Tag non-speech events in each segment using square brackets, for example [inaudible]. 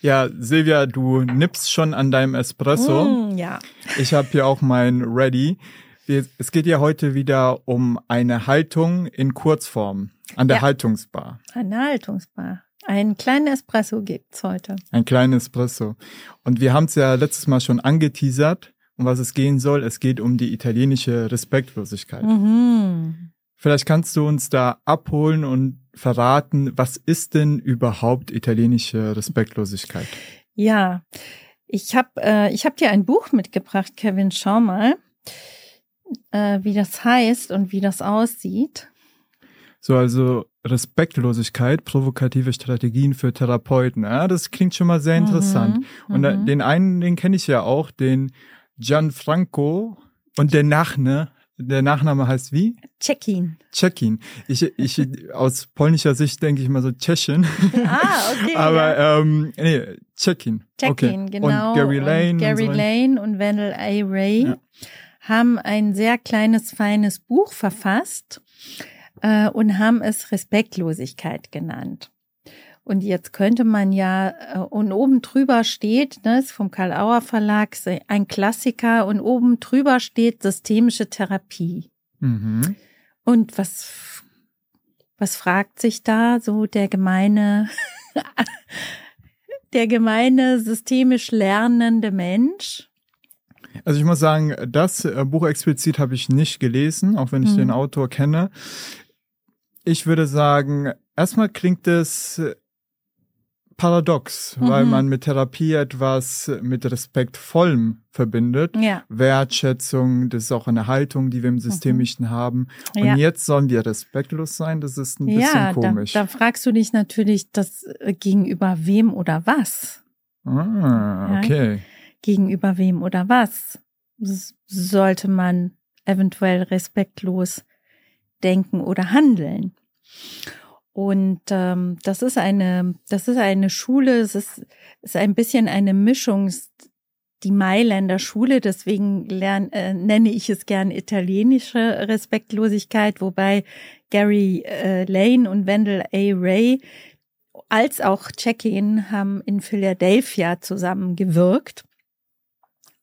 Ja, Silvia, du nippst schon an deinem Espresso. Mm, ja. Ich habe hier auch mein Ready. Es geht ja heute wieder um eine Haltung in Kurzform an der Ja. Haltungsbar. Eine Haltungsbar. Ein kleinen Espresso gibt's heute. Ein kleines Espresso. Und wir haben es ja letztes Mal schon angeteasert, um was es gehen soll. Es geht um die italienische Respektlosigkeit. Mhm. Vielleicht kannst du uns da abholen und verraten, was ist denn überhaupt italienische Respektlosigkeit? Ja, ich habe äh, ich hab dir ein Buch mitgebracht, Kevin. Schau mal, äh, wie das heißt und wie das aussieht. So, also Respektlosigkeit, provokative Strategien für Therapeuten. Ja, das klingt schon mal sehr interessant. Mhm, Und äh, mhm. den einen, den kenne ich ja auch, den Gianfranco und der Nachne, der Nachname heißt wie? Check-in. Czekin. Ich, ich, aus polnischer Sicht denke ich mal so Tschechien. Ah, okay. [laughs] Aber ja. ähm, nee, Czekin. Check-in, okay. genau. Und Gary Lane. Und Gary und so. Lane und Wendell A. Ray Ja. haben ein sehr kleines, feines Buch verfasst äh, und haben es Respektlosigkeit genannt. Und jetzt könnte man ja, äh, und oben drüber steht, ne, ist vom Karl Auer Verlag, ein Klassiker, und oben drüber steht systemische Therapie. Mhm. Und was, was fragt sich da so der gemeine, [laughs] der gemeine systemisch lernende Mensch? Also ich muss sagen, das äh, Buch explizit habe ich nicht gelesen, auch wenn ich Mhm. den Autor kenne. Ich würde sagen, erstmal klingt es paradox, weil Mhm. man mit Therapie etwas mit Respektvollem verbindet. Ja, Wertschätzung, das ist auch eine Haltung, die wir im Systemischen haben. Und Mhm. ja. jetzt sollen wir respektlos sein, das ist ein bisschen Ja, da, komisch. da fragst du dich natürlich, das äh, gegenüber wem oder was? ah, Ja. okay. Gegenüber wem oder was sollte man eventuell respektlos denken oder handeln? Und ähm, das ist eine, das ist eine Schule, es ist, ist ein bisschen eine Mischung, die Mailänder Schule, deswegen lern, äh, nenne ich es gern italienische Respektlosigkeit, wobei Gary äh, Lane und Wendell A. Ray als auch Check-in haben in Philadelphia zusammengewirkt.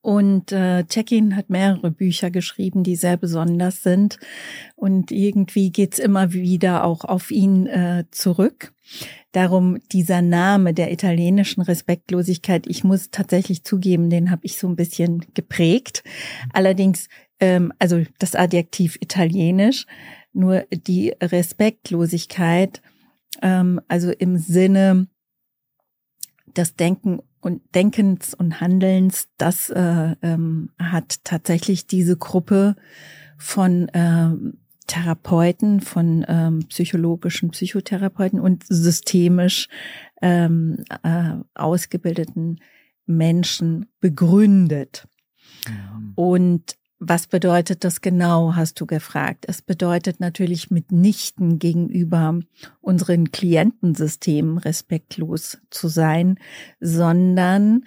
Und äh, Check-in hat mehrere Bücher geschrieben, die sehr besonders sind. Und irgendwie geht's immer wieder auch auf ihn äh, zurück. Darum dieser Name der italienischen Respektlosigkeit, ich muss tatsächlich zugeben, den habe ich so ein bisschen geprägt. Allerdings, ähm, also das Adjektiv italienisch, nur die Respektlosigkeit, ähm, also im Sinne des Denken und Denkens und Handelns, das äh, ähm, hat tatsächlich diese Gruppe von ähm, Therapeuten, von ähm, psychologischen Psychotherapeuten und systemisch ähm, äh, ausgebildeten Menschen begründet. Und was bedeutet das genau, hast du gefragt? Es bedeutet natürlich mitnichten gegenüber unseren Klientensystemen respektlos zu sein, sondern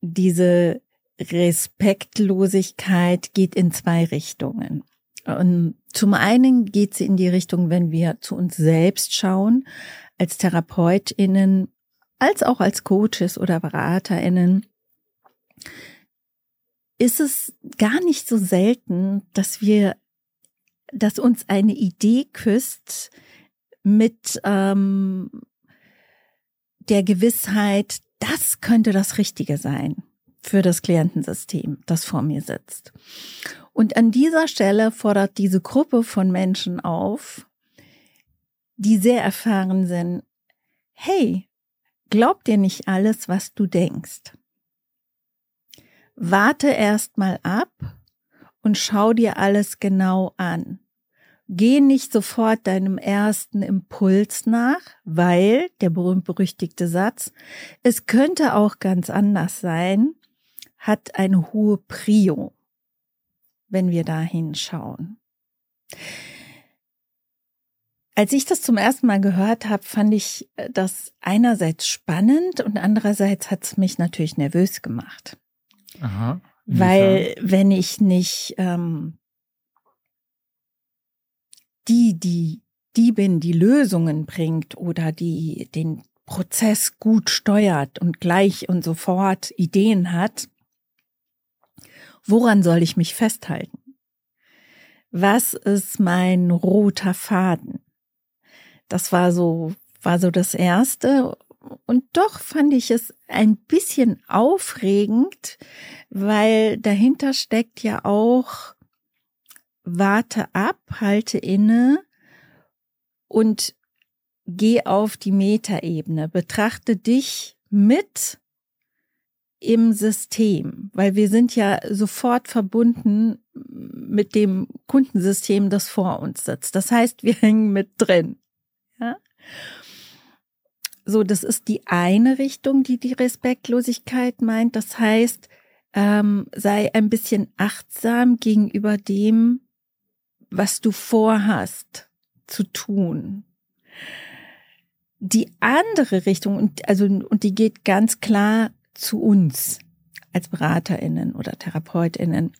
diese Respektlosigkeit geht in zwei Richtungen. Und zum einen geht sie in die Richtung, wenn wir zu uns selbst schauen, als TherapeutInnen, als auch als Coaches oder BeraterInnen, ist es gar nicht so selten, dass wir, dass uns eine Idee küsst mit ähm, der Gewissheit, das könnte das Richtige sein für das Klientensystem, das vor mir sitzt. Und an dieser Stelle fordert diese Gruppe von Menschen auf, die sehr erfahren sind, hey, glaub dir nicht alles, was du denkst. Warte erst mal ab und schau dir alles genau an. Geh nicht sofort deinem ersten Impuls nach, weil der berühmt-berüchtigte Satz, es könnte auch ganz anders sein, hat eine hohe Prio, wenn wir da hinschauen. Als ich das zum ersten Mal gehört habe, fand ich das einerseits spannend und andererseits hat es mich natürlich nervös gemacht. Aha. Weil wenn ich nicht ähm, die, die die bin, die Lösungen bringt oder die den Prozess gut steuert und gleich und sofort Ideen hat, woran soll ich mich festhalten? Was ist mein roter Faden? Das war so, war so das erste. Und doch fand ich es ein bisschen aufregend, weil dahinter steckt ja auch warte ab, halte inne und geh auf die Metaebene, betrachte dich mit im System, weil wir sind ja sofort verbunden mit dem Kundensystem, das vor uns sitzt. Das heißt, wir hängen mit drin. Ja? So, das ist die eine Richtung, die die Respektlosigkeit meint. Das heißt, ähm, sei ein bisschen achtsam gegenüber dem, was du vorhast zu tun. Die andere Richtung, und, also, und die geht ganz klar zu uns als BeraterInnen oder TherapeutInnen.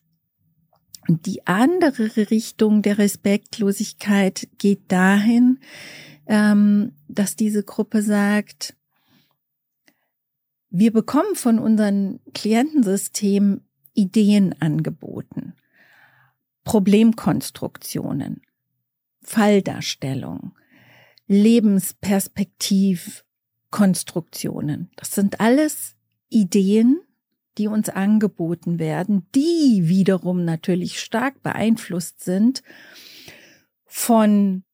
Und die andere Richtung der Respektlosigkeit geht dahin, ähm, dass diese Gruppe sagt, wir bekommen von unseren Klientensystemen Ideen angeboten, Problemkonstruktionen, Falldarstellung, Lebensperspektivkonstruktionen. Das sind alles Ideen, die uns angeboten werden, die wiederum natürlich stark beeinflusst sind von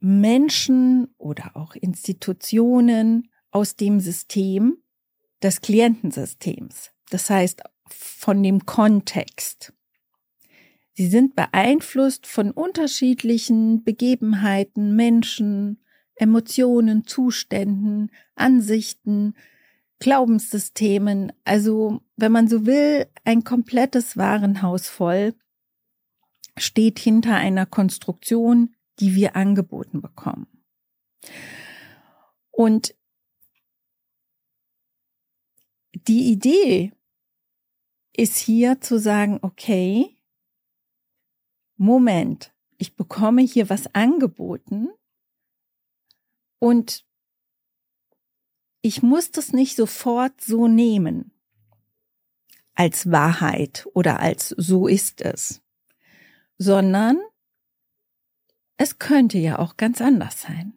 Menschen oder auch Institutionen aus dem System des Klientensystems. Das heißt, von dem Kontext. Sie sind beeinflusst von unterschiedlichen Begebenheiten, Menschen, Emotionen, Zuständen, Ansichten, Glaubenssystemen, also wenn man so will, ein komplettes Warenhaus voll steht hinter einer Konstruktion, die wir angeboten bekommen. Und die Idee ist hier zu sagen, okay, Moment, ich bekomme hier was angeboten und ich muss das nicht sofort so nehmen als Wahrheit oder als so ist es, sondern es könnte ja auch ganz anders sein.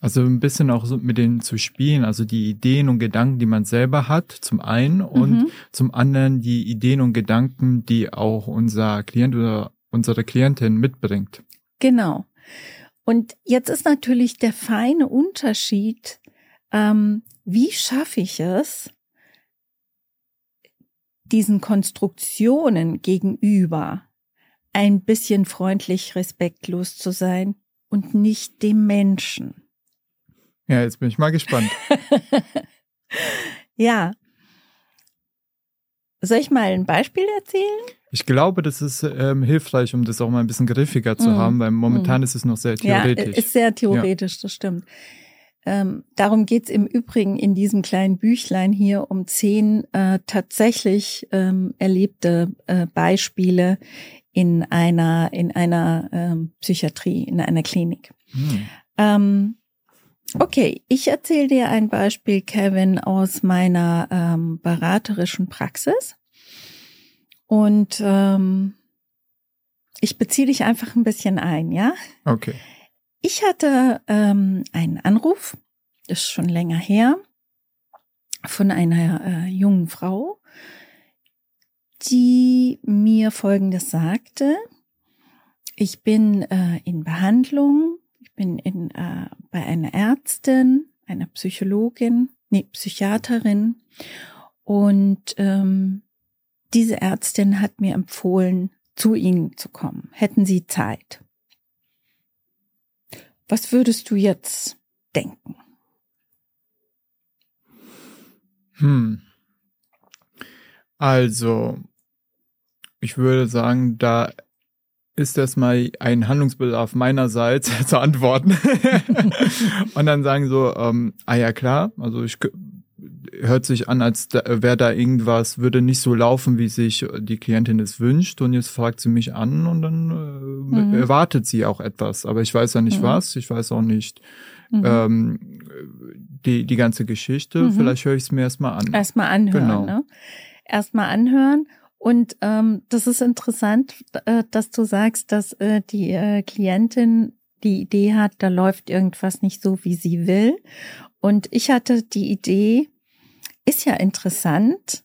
Also ein bisschen auch so mit denen zu spielen, also die Ideen und Gedanken, die man selber hat, zum einen und mhm. zum anderen die Ideen und Gedanken, die auch unser Klient oder unsere Klientin mitbringt. Genau. Und jetzt ist natürlich der feine Unterschied ähm, wie schaffe ich es, diesen Konstruktionen gegenüber ein bisschen freundlich, respektlos zu sein und nicht dem Menschen. Ja, jetzt bin ich mal gespannt. [laughs] ja. Soll ich mal ein Beispiel erzählen? Ich glaube, das ist ähm, hilfreich, um das auch mal ein bisschen griffiger zu mm. haben, weil momentan mm. ist es noch sehr theoretisch. Ja, ist sehr theoretisch, ja. das stimmt. Ähm, darum geht's im Übrigen in diesem kleinen Büchlein hier um zehn äh, tatsächlich ähm, erlebte äh, Beispiele in einer in einer ähm, Psychiatrie, in einer Klinik. Hm. Ähm, okay, ich erzähle dir ein Beispiel, Kevin, aus meiner ähm, beraterischen Praxis. Und ähm, ich beziehe dich einfach ein bisschen ein, ja? Okay. Ich hatte ähm, einen Anruf, das ist schon länger her, von einer äh, jungen Frau, die mir Folgendes sagte. Ich bin äh, in Behandlung, ich bin in, äh, bei einer Ärztin, einer Psychologin, nee, Psychiaterin und ähm, diese Ärztin hat mir empfohlen, zu Ihnen zu kommen. Hätten Sie Zeit? Was würdest du jetzt denken? Hm. Also, ich würde sagen, da ist erstmal ein Handlungsbedarf meinerseits [laughs] zu antworten. [laughs] und dann sagen so, ähm, ah ja klar, also ich hört sich an, als wäre da irgendwas, würde nicht so laufen, wie sich die Klientin es wünscht. Und jetzt fragt sie mich an und dann äh, mhm. erwartet sie auch etwas. Aber ich weiß ja nicht mhm. was, ich weiß auch nicht mhm. ähm, die, die ganze Geschichte. Mhm. Vielleicht höre ich es mir erstmal an. Erstmal anhören, Genau. ne? Erstmal anhören. Und ähm, das ist interessant, äh, dass du sagst, dass äh, die äh, Klientin die Idee hat, da läuft irgendwas nicht so, wie sie will. Und ich hatte die Idee, ist ja interessant,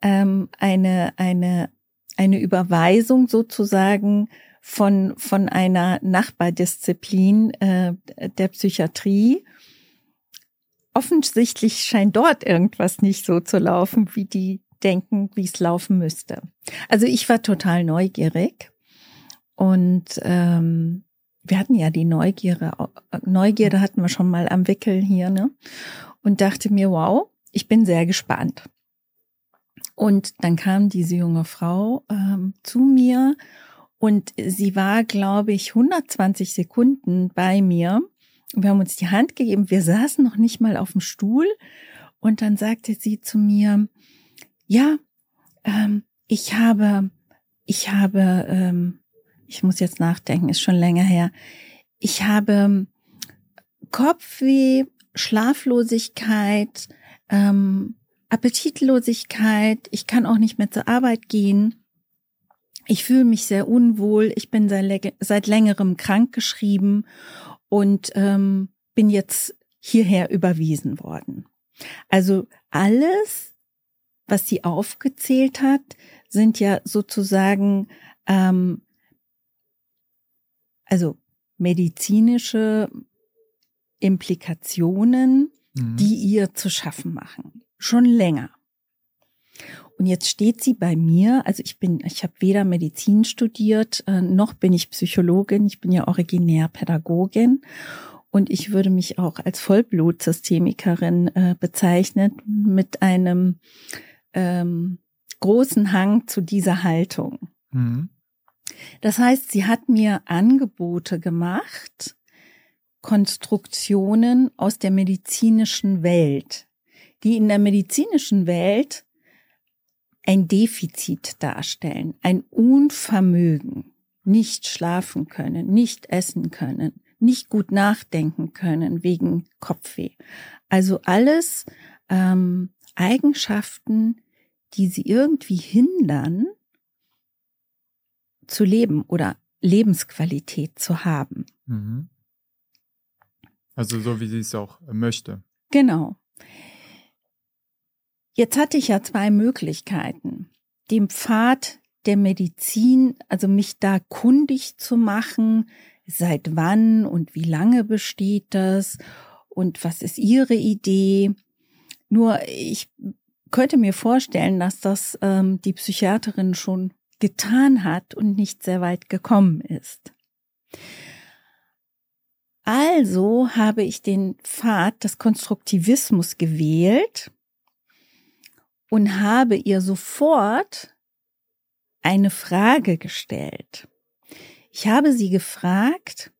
ähm, eine, eine, eine Überweisung sozusagen von, von einer Nachbardisziplin äh, der Psychiatrie. Offensichtlich scheint dort irgendwas nicht so zu laufen, wie die denken, wie es laufen müsste. Also ich war total neugierig und ähm, wir hatten ja die Neugierde, Neugierde hatten wir schon mal am Wickel hier, ne? Und dachte mir, wow, ich bin sehr gespannt. Und dann kam diese junge Frau ähm, zu mir und sie war, glaube ich, 120 Sekunden bei mir. Wir haben uns die Hand gegeben. Wir saßen noch nicht mal auf dem Stuhl. Und dann sagte sie zu mir, ja, ähm, ich habe, ich habe, ähm, ich muss jetzt nachdenken, ist schon länger her. Ich habe Kopfweh, Schlaflosigkeit, ähm, Appetitlosigkeit. Ich kann auch nicht mehr zur Arbeit gehen. Ich fühle mich sehr unwohl. Ich bin seit, seit längerem krankgeschrieben und ähm, bin jetzt hierher überwiesen worden. Also alles, was sie aufgezählt hat, sind ja sozusagen ähm, also medizinische Implikationen, Mhm. die ihr zu schaffen machen. Schon länger. Und jetzt steht sie bei mir, also ich bin, ich habe weder Medizin studiert, äh, noch bin ich Psychologin, ich bin ja originär Pädagogin und ich würde mich auch als Vollblutsystemikerin äh, bezeichnen mit einem ähm, großen Hang zu dieser Haltung. Mhm. Das heißt, sie hat mir Angebote gemacht, Konstruktionen aus der medizinischen Welt, die in der medizinischen Welt ein Defizit darstellen, ein Unvermögen, nicht schlafen können, nicht essen können, nicht gut nachdenken können wegen Kopfweh. Also alles ähm, Eigenschaften, die sie irgendwie hindern, zu leben oder Lebensqualität zu haben. Mhm. Also so, wie sie es auch möchte. Genau. Jetzt hatte ich ja zwei Möglichkeiten. Dem Pfad der Medizin, also mich da kundig zu machen, seit wann und wie lange besteht das und was ist Ihre Idee. Nur ich könnte mir vorstellen, dass das ähm, die Psychiaterin schon getan hat und nicht sehr weit gekommen ist. Also habe ich den Pfad des Konstruktivismus gewählt und habe ihr sofort eine Frage gestellt. Ich habe sie gefragt,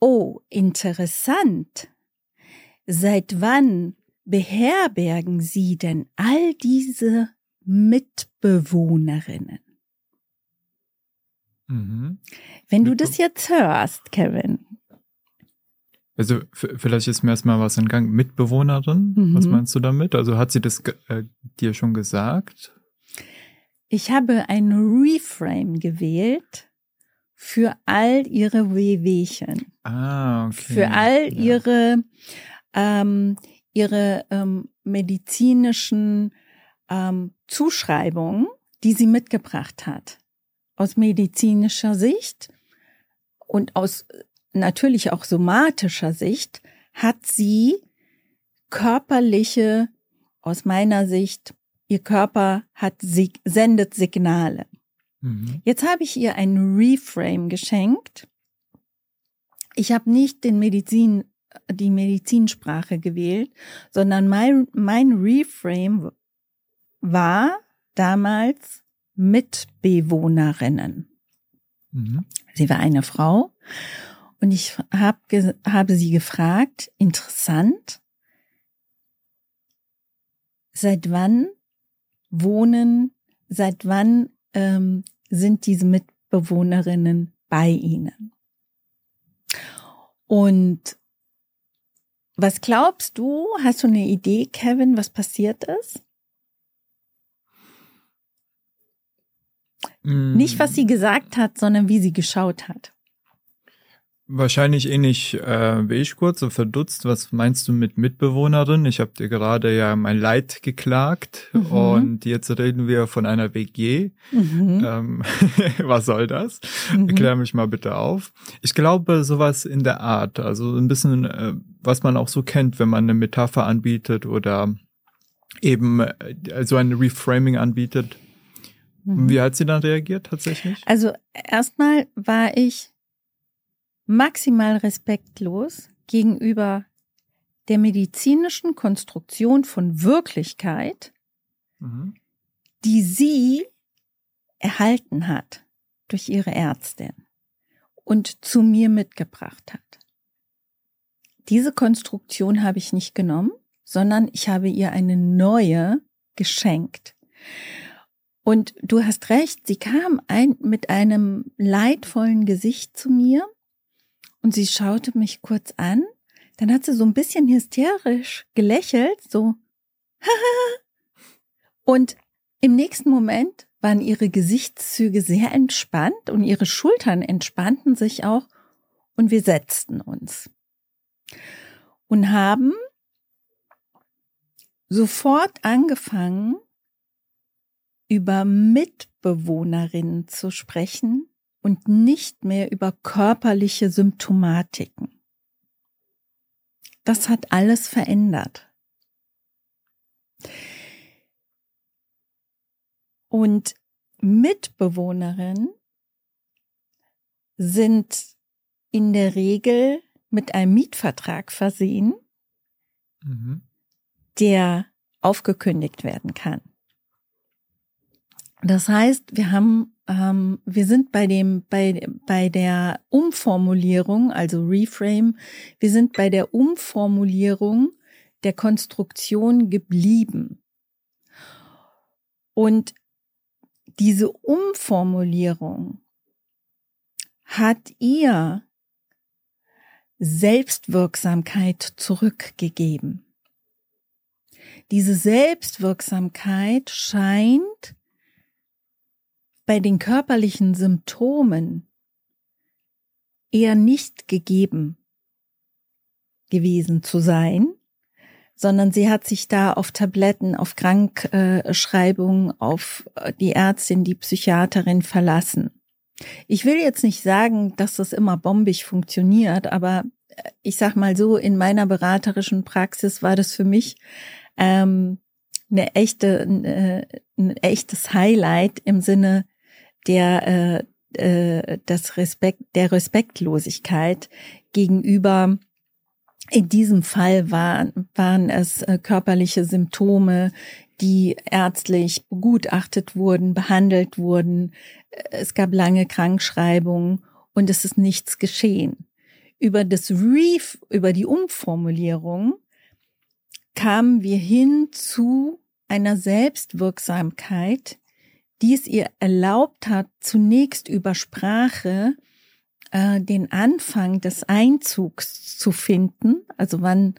oh, interessant, seit wann beherbergen Sie denn all diese Mitbewohnerinnen? Mhm. Wenn du das jetzt hörst, Kevin, Also vielleicht ist mir erstmal was entgangen. Mitbewohnerin, Mhm. was meinst du damit? Also hat sie das äh, dir schon gesagt? ich habe ein Reframe gewählt für all ihre Wehwehchen. Ah, okay. für all Ja. ihre ähm, ihre ähm, medizinischen ähm, Zuschreibungen, die sie mitgebracht hat, aus medizinischer Sicht und aus natürlich auch somatischer Sicht, hat sie körperliche, aus meiner Sicht, ihr Körper hat sendet Signale. Mhm. Jetzt habe ich ihr ein Reframe geschenkt. Ich habe nicht den Medizin, die Medizinsprache gewählt, sondern mein, mein Reframe war damals Mitbewohnerinnen. Mhm. Sie war eine Frau und ich hab, habe sie gefragt, interessant, seit wann wohnen, seit wann ähm, sind diese Mitbewohnerinnen bei Ihnen? Und Was glaubst du? Hast du eine Idee, Kevin, was passiert ist? Mm. Nicht, was sie gesagt hat, sondern wie sie geschaut hat. Wahrscheinlich ähnlich äh, wie ich kurz, so verdutzt. Was meinst du mit Mitbewohnerin? Ich habe dir gerade ja mein Leid geklagt mhm. und jetzt reden wir von einer WG. Mhm. Ähm, [laughs] was soll das? Mhm. Erklär mich mal bitte auf. Ich glaube, sowas in der Art, also ein bisschen, äh, was man auch so kennt, wenn man eine Metapher anbietet oder eben äh, so ein Reframing anbietet. Mhm. Wie hat sie dann reagiert tatsächlich? Also erstmal war ich maximal respektlos gegenüber der medizinischen Konstruktion von Wirklichkeit, mhm. die sie erhalten hat durch ihre Ärztin und zu mir mitgebracht hat. Diese Konstruktion habe ich nicht genommen, sondern ich habe ihr eine neue geschenkt. Und du hast recht, sie kam ein, mit einem leidvollen Gesicht zu mir und sie schaute mich kurz an, dann hat sie so ein bisschen hysterisch gelächelt, so, [laughs] und im nächsten Moment waren ihre Gesichtszüge sehr entspannt und ihre Schultern entspannten sich auch. Und wir setzten uns. Und haben sofort angefangen, über Mitbewohnerinnen zu sprechen, und nicht mehr über körperliche Symptomatiken. Das hat alles verändert. Und Mitbewohnerinnen sind in der Regel mit einem Mietvertrag versehen, mhm. der aufgekündigt werden kann. Das heißt, wir haben ähm, wir sind bei dem, bei, bei der Umformulierung, also Reframe, wir sind bei der Umformulierung der Konstruktion geblieben. Und diese Umformulierung hat ihr Selbstwirksamkeit zurückgegeben. Diese Selbstwirksamkeit scheint bei den körperlichen Symptomen eher nicht gegeben gewesen zu sein, sondern sie hat sich da auf Tabletten, auf Krankschreibungen, auf äh, die Ärztin, die Psychiaterin verlassen. Ich will jetzt nicht sagen, dass das immer bombig funktioniert, aber äh, ich sag mal so, in meiner beraterischen Praxis war das für mich ähm, eine echte, ein, äh, ein echtes Highlight im Sinne, der äh, äh, das Respekt der Respektlosigkeit gegenüber in diesem Fall waren, waren es äh, körperliche Symptome, die ärztlich begutachtet wurden, behandelt wurden. Es gab lange Krankschreibungen und es ist nichts geschehen. Über das Reef, über die Umformulierung kamen wir hin zu einer Selbstwirksamkeit, die es ihr erlaubt hat, zunächst über Sprache äh, den Anfang des Einzugs zu finden, also wann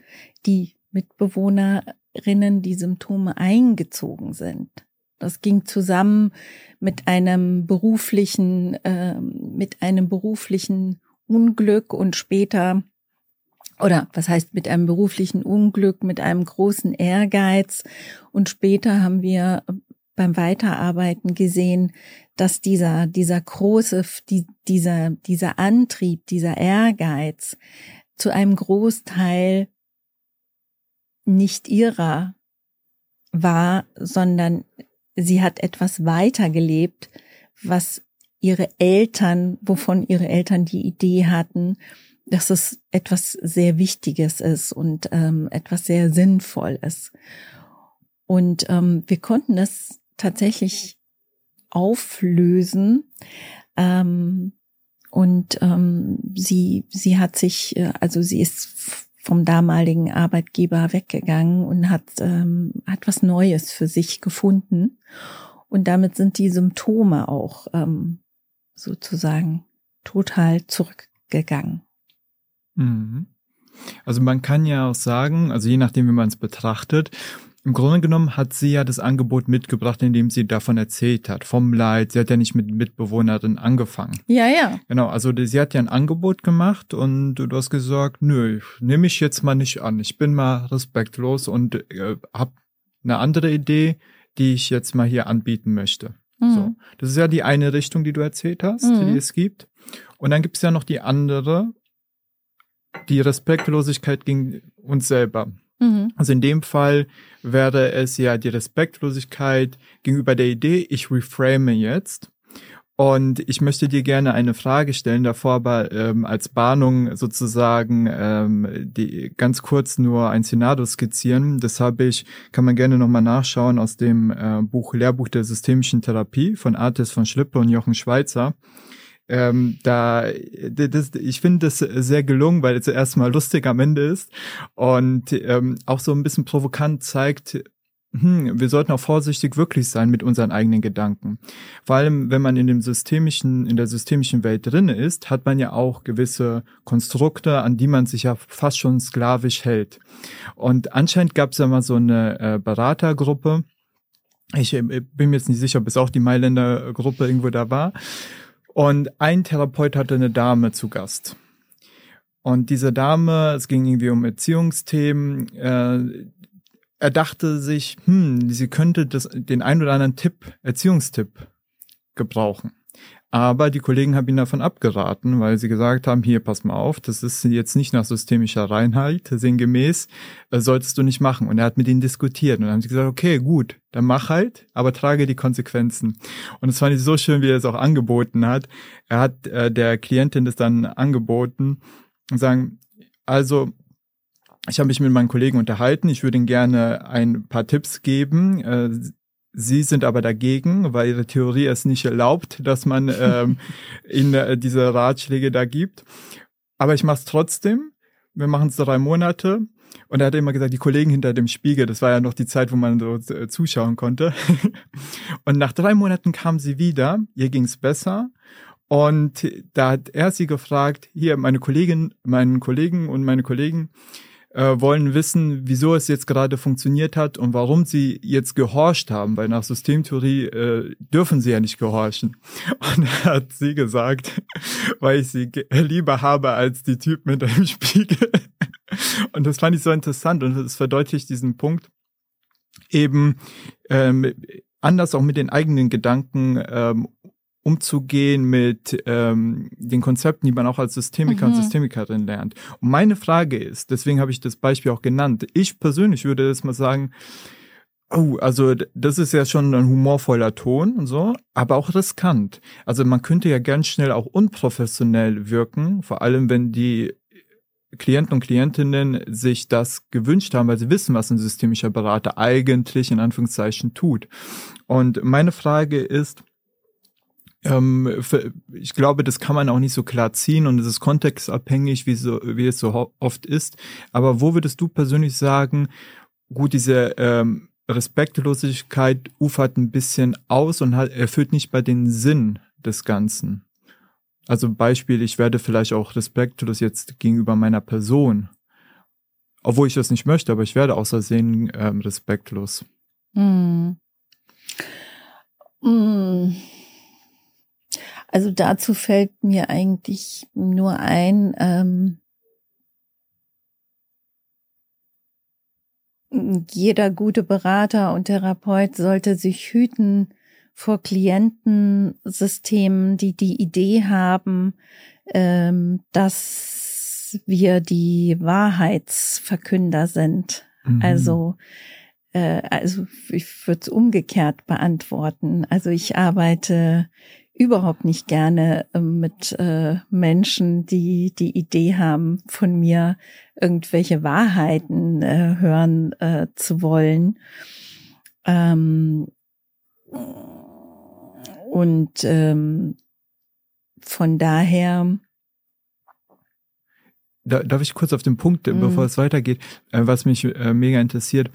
die Mitbewohnerinnen die Symptome eingezogen sind. Das ging zusammen mit einem beruflichen, äh, mit einem beruflichen Unglück und später oder was heißt mit einem beruflichen Unglück, mit einem großen Ehrgeiz. Und später haben wir beim Weiterarbeiten gesehen, dass dieser, dieser große, die, dieser, dieser Antrieb, dieser Ehrgeiz zu einem Großteil nicht ihrer war, sondern sie hat etwas weitergelebt, was ihre Eltern, wovon ihre Eltern die Idee hatten, dass es etwas sehr Wichtiges ist und ähm, etwas sehr Sinnvolles. Und ähm, wir konnten das tatsächlich auflösen. Ähm, und ähm, sie, sie hat sich, äh, also sie ist vom damaligen Arbeitgeber weggegangen und hat, ähm, was Neues für sich gefunden. Und damit sind die Symptome auch ähm, sozusagen total zurückgegangen. Mhm. Also man kann ja auch sagen, also je nachdem, wie man es betrachtet, im Grunde genommen hat sie ja das Angebot mitgebracht, indem sie davon erzählt hat, vom Leid. Sie hat ja nicht mit Mitbewohnerin angefangen. Ja, ja. Genau, also sie hat ja ein Angebot gemacht und du hast gesagt, nö, nehme ich jetzt mal nicht an. Ich bin mal respektlos und äh, habe eine andere Idee, die ich jetzt mal hier anbieten möchte. Mhm. So, das ist ja die eine Richtung, die du erzählt hast, mhm. die es gibt. Und dann gibt es ja noch die andere, die Respektlosigkeit gegen uns selber. Mhm. Also in dem Fall wäre es ja die Respektlosigkeit gegenüber der Idee, ich reframe jetzt. Und ich möchte dir gerne eine Frage stellen, davor aber ähm, als Warnung sozusagen ähm, die ganz kurz nur ein Szenario skizzieren. Das habe ich, kann man gerne nochmal nachschauen aus dem äh, Buch Lehrbuch der systemischen Therapie von Artis von Schlippe und Jochen Schweizer ähm, da, das, ich finde das sehr gelungen, weil es erstmal lustig am Ende ist und ähm, auch so ein bisschen provokant zeigt, hm, wir sollten auch vorsichtig wirklich sein mit unseren eigenen Gedanken. Vor allem, wenn man in dem systemischen, in der systemischen Welt drinne ist, hat man ja auch gewisse Konstrukte, an die man sich ja fast schon sklavisch hält. Und anscheinend gab es ja mal so eine äh, Beratergruppe. Ich äh, bin mir jetzt nicht sicher, ob es auch die Mailänder Gruppe irgendwo da war. Und ein Therapeut hatte eine Dame zu Gast. Und diese Dame, es ging irgendwie um Erziehungsthemen, äh, er dachte sich, hm, sie könnte das, den ein oder anderen Tipp, Erziehungstipp gebrauchen. Aber die Kollegen haben ihn davon abgeraten, weil sie gesagt haben, hier, pass mal auf, das ist jetzt nicht nach systemischer Reinheit, sinngemäß, äh, solltest du nicht machen. Und er hat mit ihnen diskutiert und dann haben sie gesagt, okay, gut, dann mach halt, aber trage die Konsequenzen. Und das fand ich so schön, wie er es auch angeboten hat. Er hat äh, der Klientin das dann angeboten und sagen, also, ich habe mich mit meinen Kollegen unterhalten. Ich würde ihnen gerne ein paar Tipps geben. Sie sind aber dagegen, weil ihre Theorie es nicht erlaubt, dass man [laughs] ähm, ihnen äh, diese Ratschläge da gibt. Aber ich mache es trotzdem. Wir machen es drei Monate. Und er hat immer gesagt, die Kollegen hinter dem Spiegel, das war ja noch die Zeit, wo man so äh, zuschauen konnte. [laughs] und nach drei Monaten kam sie wieder, ihr ging's besser. Und da hat er sie gefragt, hier, meine Kollegin, meinen Kollegen und meine Kollegen, äh, wollen wissen, wieso es jetzt gerade funktioniert hat und warum sie jetzt gehorcht haben, weil nach Systemtheorie äh, dürfen sie ja nicht gehorchen. [laughs] Und er hat sie gesagt, [laughs] weil ich sie lieber habe als die Typen mit dem Spiegel. [laughs] Und das fand ich so interessant und es verdeutlicht diesen Punkt eben ähm, anders auch mit den eigenen Gedanken ähm, umzugehen mit ähm, den Konzepten, die man auch als Systemiker mhm. und Systemikerin lernt. Und meine Frage ist, deswegen habe ich das Beispiel auch genannt, ich persönlich würde jetzt mal sagen, oh, also das ist ja schon ein humorvoller Ton und so, aber auch riskant. Also man könnte ja ganz schnell auch unprofessionell wirken, vor allem wenn die Klienten und Klientinnen sich das gewünscht haben, weil sie wissen, was ein systemischer Berater eigentlich in Anführungszeichen tut. Und meine Frage ist, ähm, für, ich glaube, das kann man auch nicht so klar ziehen und es ist kontextabhängig, wie, so, wie es so oft ist. Aber wo würdest du persönlich sagen, gut, diese ähm, Respektlosigkeit ufert ein bisschen aus und hat, erfüllt nicht bei den Sinn des Ganzen? Also Beispiel, ich werde vielleicht auch respektlos jetzt gegenüber meiner Person. Obwohl ich das nicht möchte, aber ich werde außersehen ähm, respektlos. Mm. Mm. Also dazu fällt mir eigentlich nur ein, ähm, jeder gute Berater und Therapeut sollte sich hüten vor Klientensystemen, die die Idee haben, ähm, dass wir die Wahrheitsverkünder sind. Mhm. Also äh, also ich würde es umgekehrt beantworten. Also ich arbeite überhaupt nicht gerne äh, mit äh, Menschen, die die Idee haben, von mir irgendwelche Wahrheiten äh, hören äh, zu wollen. Ähm, und ähm, von daher. Da, darf ich kurz auf den Punkt, mhm. bevor es weitergeht, was mich mega interessiert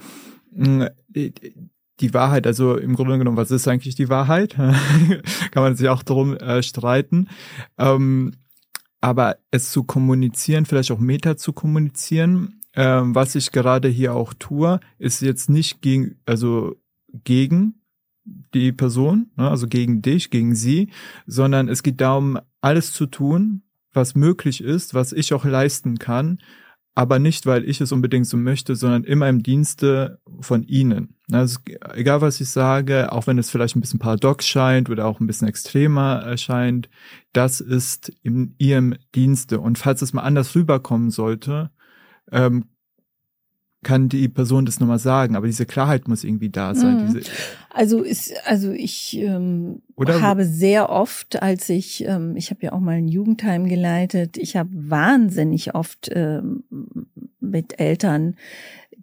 die Wahrheit, also im Grunde genommen, was ist eigentlich die Wahrheit? [laughs] Kann man sich auch darum äh, streiten. Ähm, aber es zu kommunizieren, vielleicht auch Meta zu kommunizieren, ähm, was ich gerade hier auch tue, ist jetzt nicht gegen, also gegen die Person, ne, also gegen dich, gegen sie, sondern es geht darum, alles zu tun, was möglich ist, was ich auch leisten kann, aber nicht, weil ich es unbedingt so möchte, sondern immer im Dienste von ihnen. Also egal, was ich sage, auch wenn es vielleicht ein bisschen paradox scheint oder auch ein bisschen extremer erscheint, das ist in ihrem Dienste. Und falls es mal anders rüberkommen sollte, ähm, kann die Person das nochmal sagen, aber diese Klarheit muss irgendwie da sein. Mhm. also ist, also ich ähm, habe sehr oft, als ich, ähm, ich habe ja auch mal ein Jugendheim geleitet, ich habe wahnsinnig oft ähm, mit Eltern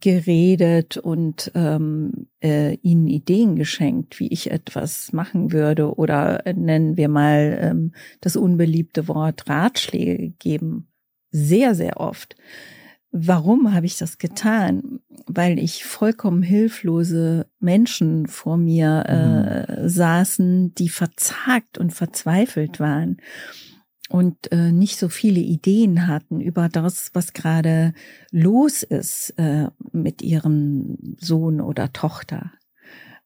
geredet und ähm, äh, ihnen Ideen geschenkt, wie ich etwas machen würde oder äh, nennen wir mal ähm, das unbeliebte Wort Ratschläge gegeben. Sehr, sehr oft. Warum habe ich das getan? Weil ich vollkommen hilflose Menschen vor mir äh, mhm. saßen, die verzagt und verzweifelt waren und äh, nicht so viele Ideen hatten über das, was gerade los ist äh, mit ihrem Sohn oder Tochter.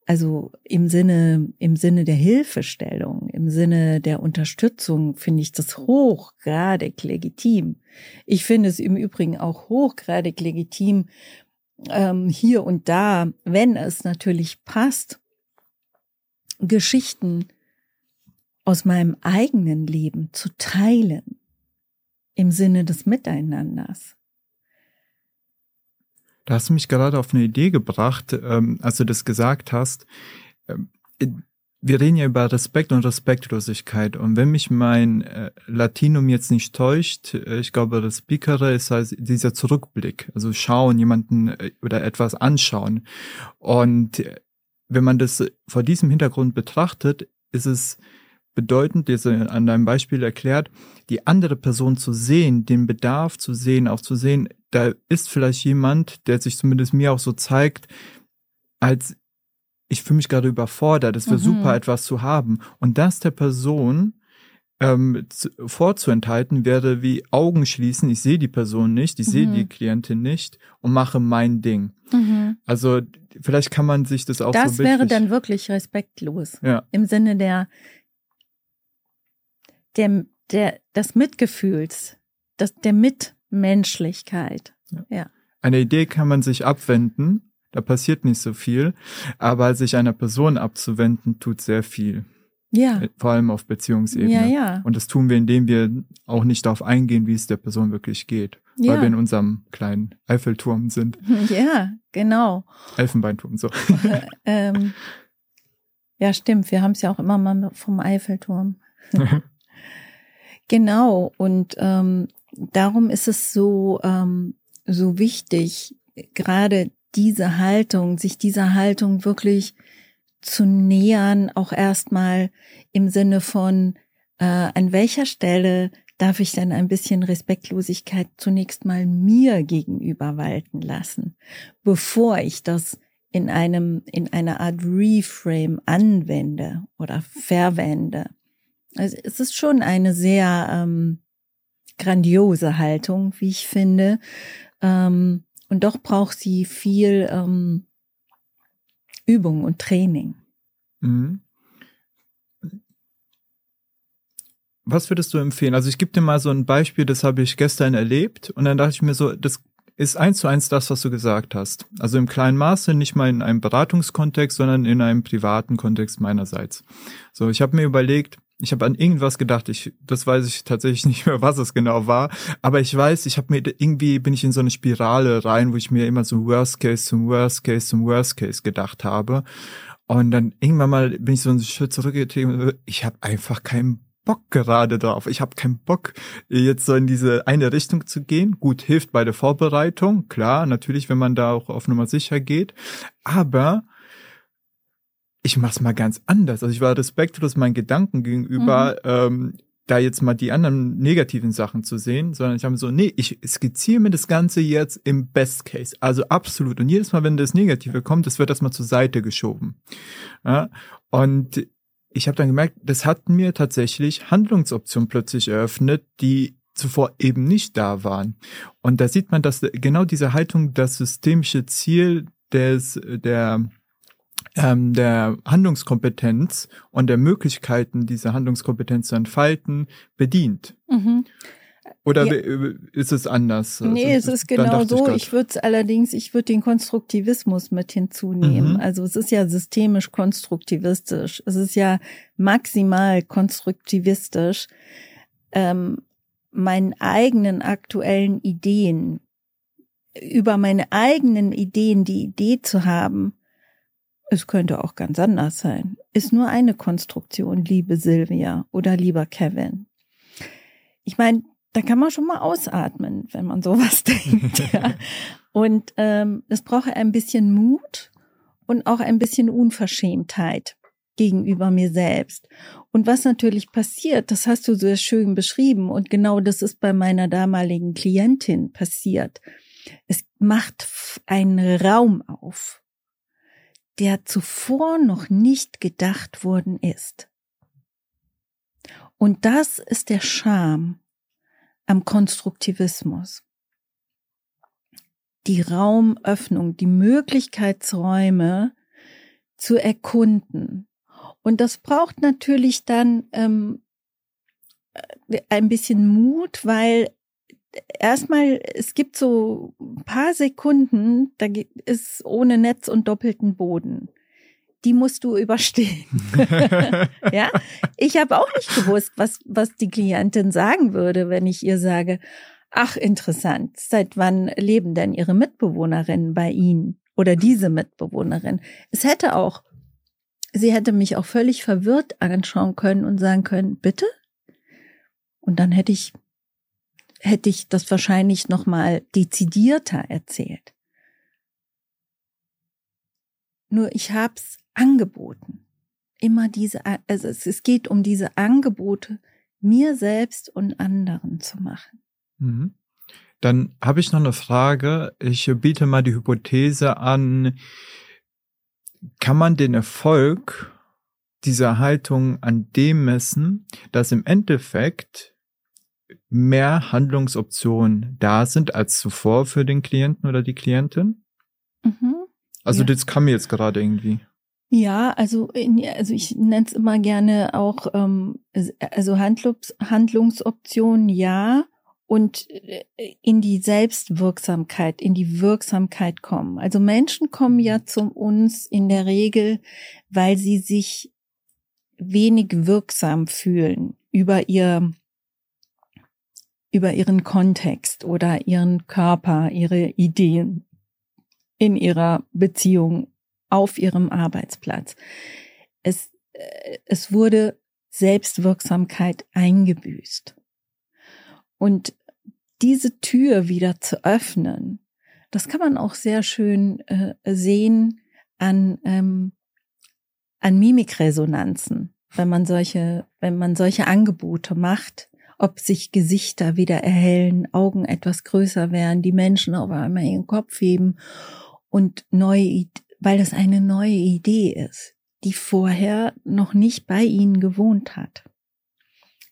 Also im Sinne, im Sinne der Hilfestellung, im Sinne der Unterstützung finde ich das hochgradig legitim. Ich finde es im Übrigen auch hochgradig legitim, ähm, hier und da, wenn es natürlich passt, Geschichten aus meinem eigenen Leben zu teilen im Sinne des Miteinanders. Da hast du mich gerade auf eine Idee gebracht, ähm, als du das gesagt hast. Ähm, wir reden ja über Respekt und Respektlosigkeit. Und wenn mich mein äh, Latinum jetzt nicht täuscht, äh, ich glaube, das Spicere ist halt dieser Zurückblick. Also schauen, jemanden äh, oder etwas anschauen. Und äh, wenn man das vor diesem Hintergrund betrachtet, ist es bedeutend, jetzt an deinem Beispiel erklärt, die andere Person zu sehen, den Bedarf zu sehen, auch zu sehen, da ist vielleicht jemand, der sich zumindest mir auch so zeigt, als ich fühle mich gerade überfordert, es wäre mhm. super, etwas zu haben. Und das der Person ähm, zu, vorzuenthalten wäre wie Augen schließen, ich sehe die Person nicht, ich mhm. sehe die Klientin nicht und mache mein Ding. Mhm. Also vielleicht kann man sich das auch das so Das wäre dann wirklich respektlos. Ja. Im Sinne der der, der, des Mitgefühls, des, der Mitmenschlichkeit. Ja. ja. Eine Idee kann man sich abwenden, da passiert nicht so viel, aber sich einer Person abzuwenden, tut sehr viel. Ja. Äh, vor allem auf Beziehungsebene. Ja, ja. Und das tun wir, indem wir auch nicht darauf eingehen, wie es der Person wirklich geht. Ja. Weil wir in unserem kleinen Eiffelturm sind. [laughs] Ja, genau. Elfenbeinturm, so. [laughs] ähm, ja, stimmt. Wir haben es ja auch immer mal vom Eiffelturm. [laughs] Genau, und ähm, darum ist es so, ähm, so wichtig, gerade diese Haltung, sich dieser Haltung wirklich zu nähern, auch erstmal im Sinne von, äh, an welcher Stelle darf ich dann ein bisschen Respektlosigkeit zunächst mal mir gegenüber walten lassen, bevor ich das in einem, in einer Art Reframe anwende oder verwende. Also es ist schon eine sehr ähm, grandiose Haltung, wie ich finde. Ähm, und doch braucht sie viel ähm, Übung und Training. Mhm. Was würdest du empfehlen? Also ich gebe dir mal so ein Beispiel, das habe ich gestern erlebt und dann dachte ich mir so, das ist eins zu eins das, was du gesagt hast. Also im kleinen Maße, nicht mal in einem Beratungskontext, sondern in einem privaten Kontext meinerseits. So, ich habe mir überlegt, ich habe an irgendwas gedacht. Ich, das weiß ich tatsächlich [laughs] nicht mehr, was es genau war. Aber ich weiß, ich habe mir irgendwie bin ich in so eine Spirale rein, wo ich mir immer so Worst Case zum Worst Case zum Worst Case gedacht habe. Und dann irgendwann mal bin ich so einen Schritt zurückgetreten. Ich habe einfach keinen Bock gerade drauf. Ich habe keinen Bock, jetzt so in diese eine Richtung zu gehen. Gut, hilft bei der Vorbereitung, klar, natürlich, wenn man da auch auf Nummer sicher geht. Aber ich mach's mal ganz anders. Also ich war respektlos meinen Gedanken gegenüber, mhm. ähm, da jetzt mal die anderen negativen Sachen zu sehen, sondern ich habe so, nee, ich skizziere mir das Ganze jetzt im Best Case. Also absolut. Und jedes Mal, wenn das Negative kommt, das wird erstmal zur Seite geschoben. Ja? Und ich habe dann gemerkt, das hat mir tatsächlich Handlungsoptionen plötzlich eröffnet, die zuvor eben nicht da waren. Und da sieht man, dass genau diese Haltung das systemische Ziel des, der, ähm, der Handlungskompetenz und der Möglichkeiten, diese Handlungskompetenz zu entfalten, bedient. Mhm. Oder ja. ist es anders? Nee, also, es ist genau so. Ich, ich würde es allerdings, ich würde den Konstruktivismus mit hinzunehmen. Mhm. Also es ist ja systemisch konstruktivistisch. Es ist ja maximal konstruktivistisch, ähm, meinen eigenen aktuellen Ideen, über meine eigenen Ideen die Idee zu haben, es könnte auch ganz anders sein, ist nur eine Konstruktion, liebe Silvia oder lieber Kevin. Ich meine, da kann man schon mal ausatmen, wenn man sowas [laughs] denkt. Ja. Und ähm, es braucht ein bisschen Mut und auch ein bisschen Unverschämtheit gegenüber mir selbst. Und was natürlich passiert, das hast du sehr schön beschrieben und genau das ist bei meiner damaligen Klientin passiert. Es macht einen Raum auf, der zuvor noch nicht gedacht worden ist. Und das ist der Charme am Konstruktivismus. Die Raumöffnung, die Möglichkeitsräume zu erkunden. Und das braucht natürlich dann ähm, äh, ein bisschen Mut, weil erstmal, es gibt so ein paar Sekunden, da ist ohne Netz und doppelten Boden die musst du überstehen. [laughs] ja, ich habe auch nicht gewusst, was was die Klientin sagen würde, wenn ich ihr sage, ach interessant, seit wann leben denn ihre Mitbewohnerinnen bei Ihnen oder diese Mitbewohnerin? Es hätte auch, sie hätte mich auch völlig verwirrt anschauen können und sagen können, bitte? Und dann hätte ich hätte ich das wahrscheinlich noch mal dezidierter erzählt. Nur ich hab's angeboten. Immer diese, also es geht um diese Angebote, mir selbst und anderen zu machen. Mhm. Dann habe ich noch eine Frage. Ich biete mal die Hypothese an, kann man den Erfolg dieser Haltung an dem messen, dass im Endeffekt mehr Handlungsoptionen da sind als zuvor für den Klienten oder die Klientin? Mhm. Also ja. das kam mir jetzt gerade irgendwie. Ja, also, in, also ich nenne es immer gerne auch, ähm, also Handlungs, Handlungsoptionen ja und äh, in die Selbstwirksamkeit, in die Wirksamkeit kommen. Also Menschen kommen ja zu uns in der Regel, weil sie sich wenig wirksam fühlen über ihr über ihren Kontext oder ihren Körper, ihre Ideen in ihrer Beziehung auf ihrem Arbeitsplatz. Es, äh, es wurde Selbstwirksamkeit eingebüßt. Und diese Tür wieder zu öffnen, das kann man auch sehr schön äh, sehen an, ähm, an Mimikresonanzen, wenn man solche, wenn man solche Angebote macht, ob sich Gesichter wieder erhellen, Augen etwas größer werden, die Menschen auf einmal ihren Kopf heben und neue weil das eine neue Idee ist, die vorher noch nicht bei Ihnen gewohnt hat.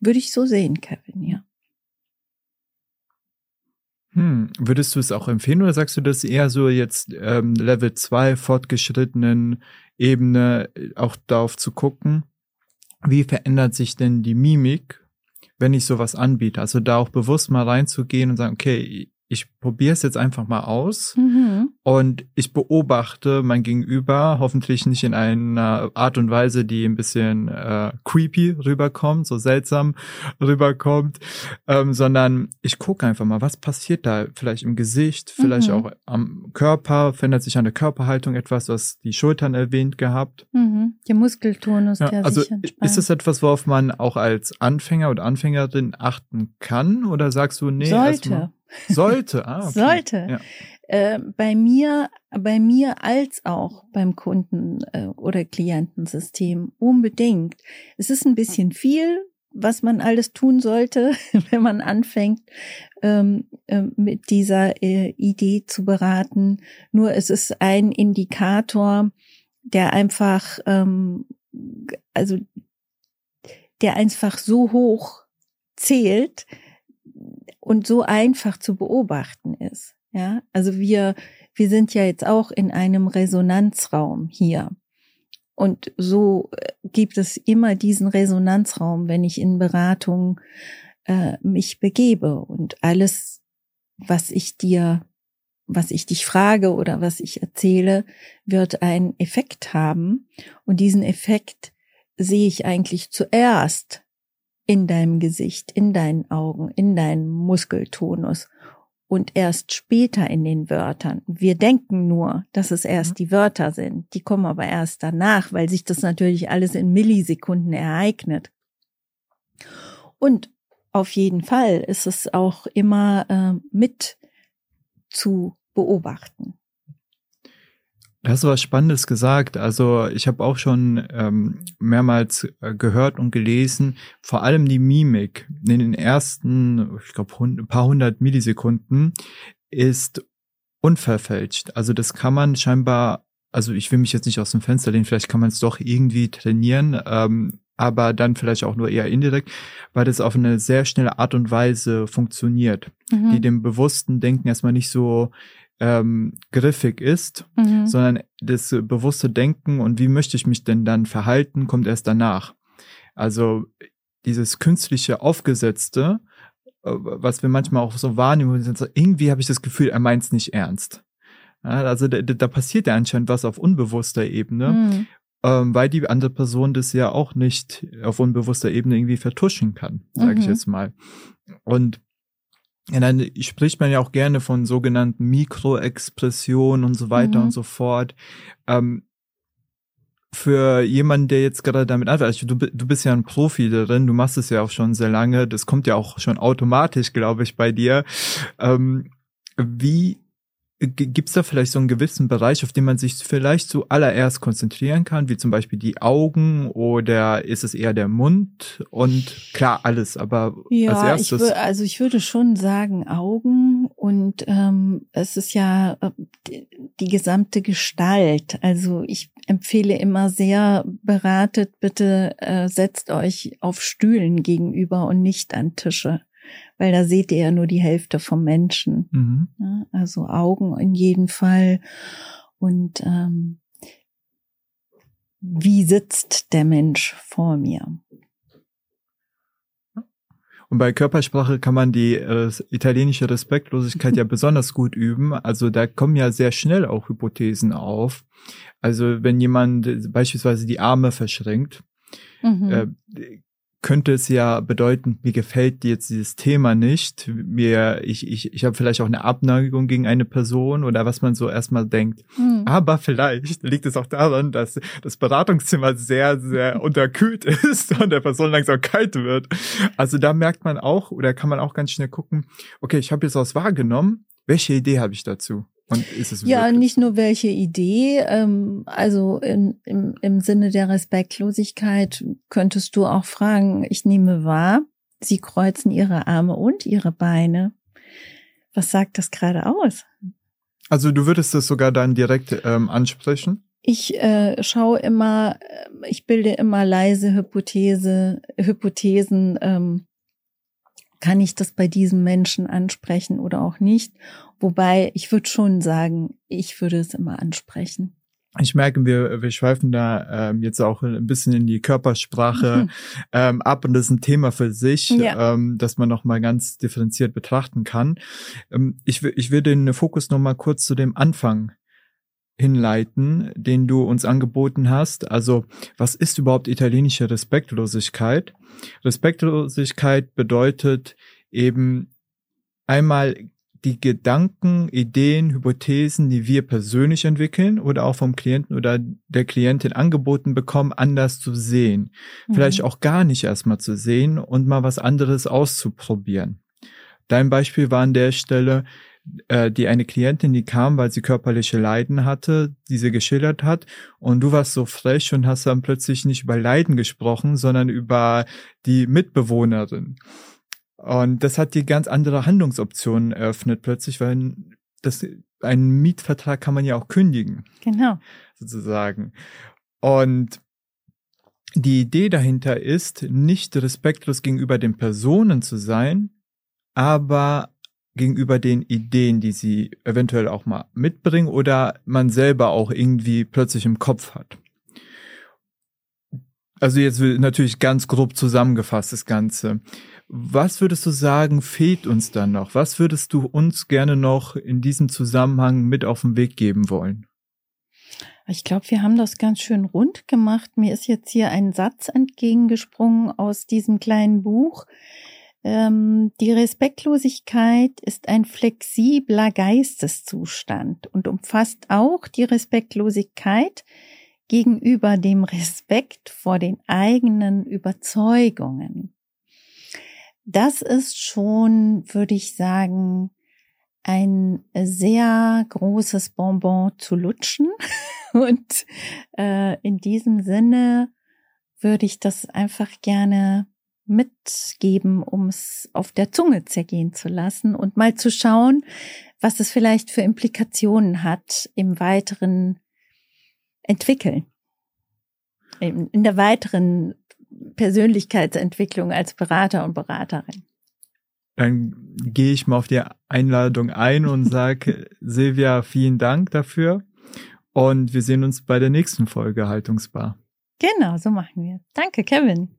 Würde ich so sehen, Kevin, ja. Hm. Würdest du es auch empfehlen oder sagst du das eher so jetzt ähm, Level 2 fortgeschrittenen Ebene äh, auch darauf zu gucken, wie verändert sich denn die Mimik, wenn ich sowas anbiete? Also da auch bewusst mal reinzugehen und sagen, okay, ich probiere es jetzt einfach mal aus mhm. und ich beobachte mein Gegenüber, hoffentlich nicht in einer Art und Weise, die ein bisschen äh, creepy rüberkommt, so seltsam rüberkommt, ähm, sondern ich gucke einfach mal, was passiert da vielleicht im Gesicht, vielleicht mhm. auch am Körper, verändert sich an der Körperhaltung etwas, was die Schultern erwähnt gehabt. Mhm. Der Muskeltonus, ja, der also sich entspannt. Ist das etwas, worauf man auch als Anfänger oder Anfängerin achten kann oder sagst du, nee, Sollte. Sollte, ah, okay. Sollte. Ja. Äh, bei mir, bei mir als auch beim Kunden- äh, oder Klientensystem unbedingt. Es ist ein bisschen viel, was man alles tun sollte, [laughs] wenn man anfängt, ähm, äh, mit dieser äh, Idee zu beraten. Nur es ist ein Indikator, der einfach, ähm, also der einfach so hoch zählt, und so einfach zu beobachten ist. Ja, also wir, wir sind ja jetzt auch in einem Resonanzraum hier. Und so äh, gibt es immer diesen Resonanzraum, wenn ich in Beratung äh, mich begebe und alles, was ich dir, was ich dich frage oder was ich erzähle, wird einen Effekt haben. Und diesen Effekt sehe ich eigentlich zuerst in deinem Gesicht, in deinen Augen, in deinem Muskeltonus und erst später in den Wörtern. Wir denken nur, dass es erst mhm. die Wörter sind. Die kommen aber erst danach, weil sich das natürlich alles in Millisekunden ereignet. Und auf jeden Fall ist es auch immer äh, mit zu beobachten. Du hast was Spannendes gesagt. Also ich habe auch schon ähm, mehrmals äh, gehört und gelesen, vor allem die Mimik in den ersten, ich glaube, ein paar hundert Millisekunden ist unverfälscht. Also das kann man scheinbar, also ich will mich jetzt nicht aus dem Fenster lehnen, vielleicht kann man es doch irgendwie trainieren, ähm, aber dann vielleicht auch nur eher indirekt, weil das auf eine sehr schnelle Art und Weise funktioniert, mhm. die dem bewussten Denken erstmal nicht so ähm, griffig ist, mhm. sondern das bewusste Denken und wie möchte ich mich denn dann verhalten, kommt erst danach. Also dieses künstliche Aufgesetzte, äh, was wir manchmal auch so wahrnehmen, irgendwie habe ich das Gefühl, er meint es nicht ernst. Ja, also da, da, passiert ja anscheinend was auf unbewusster Ebene, mhm. ähm, weil die andere Person das ja auch nicht auf unbewusster Ebene irgendwie vertuschen kann, sage mhm. ich jetzt mal. Und ja, dann spricht man ja auch gerne von sogenannten Mikroexpressionen und so weiter mhm. und so fort. Ähm, für jemanden, der jetzt gerade damit anfängt, also du, du bist ja ein Profi darin, du machst es ja auch schon sehr lange, das kommt ja auch schon automatisch, glaube ich, bei dir. Ähm, wie Gibt es da vielleicht so einen gewissen Bereich, auf den man sich vielleicht zuallererst konzentrieren kann, wie zum Beispiel die Augen oder ist es eher der Mund und klar alles, aber ja, als erstes. Ich also ich würde schon sagen Augen und ähm, es ist ja äh, die, die gesamte Gestalt. Also ich empfehle immer sehr beratet, bitte äh, setzt euch auf Stühlen gegenüber und nicht an Tische weil da seht ihr ja nur die Hälfte vom Menschen. Mhm. Ja, also Augen in jedem Fall. Und ähm, wie sitzt der Mensch vor mir? Und bei Körpersprache kann man die äh, italienische Respektlosigkeit ja [laughs] besonders gut üben. Also da kommen ja sehr schnell auch Hypothesen auf. Also wenn jemand beispielsweise die Arme verschränkt, mhm. äh, könnte es ja bedeuten, mir gefällt jetzt dieses Thema nicht. Mir, ich, ich, ich habe vielleicht auch eine Abneigung gegen eine Person oder was man so erstmal denkt. Mhm. Aber vielleicht liegt es auch daran, dass das Beratungszimmer sehr, sehr [laughs] unterkühlt ist und der Person langsam kalt wird. Also da merkt man auch oder kann man auch ganz schnell gucken, okay, ich habe jetzt was wahrgenommen. Welche Idee habe ich dazu? Und ist es ja, wirklich? nicht nur welche Idee, ähm, also in, im, im Sinne der Respektlosigkeit könntest du auch fragen, ich nehme wahr, sie kreuzen ihre Arme und ihre Beine. Was sagt das gerade aus? Also du würdest das sogar dann direkt ähm, ansprechen? Ich äh, schaue immer, äh, ich bilde immer leise Hypothese, Hypothesen, ähm, kann ich das bei diesem Menschen ansprechen oder auch nicht? Wobei ich würde schon sagen, ich würde es immer ansprechen. Ich merke, wir, wir schweifen da ähm, jetzt auch ein bisschen in die Körpersprache mhm. [laughs] ähm, ab und das ist ein Thema für sich, ja. ähm, das man nochmal ganz differenziert betrachten kann. Ähm, ich, ich will den Fokus nochmal kurz zu dem Anfang hinleiten, den du uns angeboten hast. Also, was ist überhaupt italienische Respektlosigkeit? Respektlosigkeit bedeutet eben einmal die Gedanken, Ideen, Hypothesen, die wir persönlich entwickeln oder auch vom Klienten oder der Klientin angeboten bekommen, anders zu sehen. Mhm. Vielleicht auch gar nicht erstmal zu sehen und mal was anderes auszuprobieren. Dein Beispiel war an der Stelle, äh, die eine Klientin, die kam, weil sie körperliche Leiden hatte, diese geschildert hat. Und du warst so frech und hast dann plötzlich nicht über Leiden gesprochen, sondern über die Mitbewohnerin. Und das hat dir ganz andere Handlungsoptionen eröffnet plötzlich, weil das, einen Mietvertrag kann man ja auch kündigen. Genau. Sozusagen. Und die Idee dahinter ist, nicht respektlos gegenüber den Personen zu sein, aber gegenüber den Ideen, die sie eventuell auch mal mitbringen oder man selber auch irgendwie plötzlich im Kopf hat. Also jetzt natürlich ganz grob zusammengefasst das Ganze. Was würdest du sagen, fehlt uns dann noch? Was würdest du uns gerne noch in diesem Zusammenhang mit auf den Weg geben wollen? Ich glaube, wir haben das ganz schön rund gemacht. Mir ist jetzt hier ein Satz entgegengesprungen aus diesem kleinen Buch. Ähm, die Respektlosigkeit ist ein flexibler Geisteszustand und umfasst auch die Respektlosigkeit gegenüber dem Respekt vor den eigenen Überzeugungen. Das ist schon, würde ich sagen, ein sehr großes Bonbon zu lutschen. [laughs] Und äh, in diesem Sinne würde ich das einfach gerne mitgeben, um es auf der Zunge zergehen zu lassen und mal zu schauen, was es vielleicht für Implikationen hat im weiteren Entwickeln, in, der weiteren Persönlichkeitsentwicklung als Berater und Beraterin. Dann gehe ich mal auf die Einladung ein und [laughs] sage, Silvia, vielen Dank dafür. Und wir sehen uns bei der nächsten Folge Haltungsbar. Genau, so machen wir. Danke, Kevin.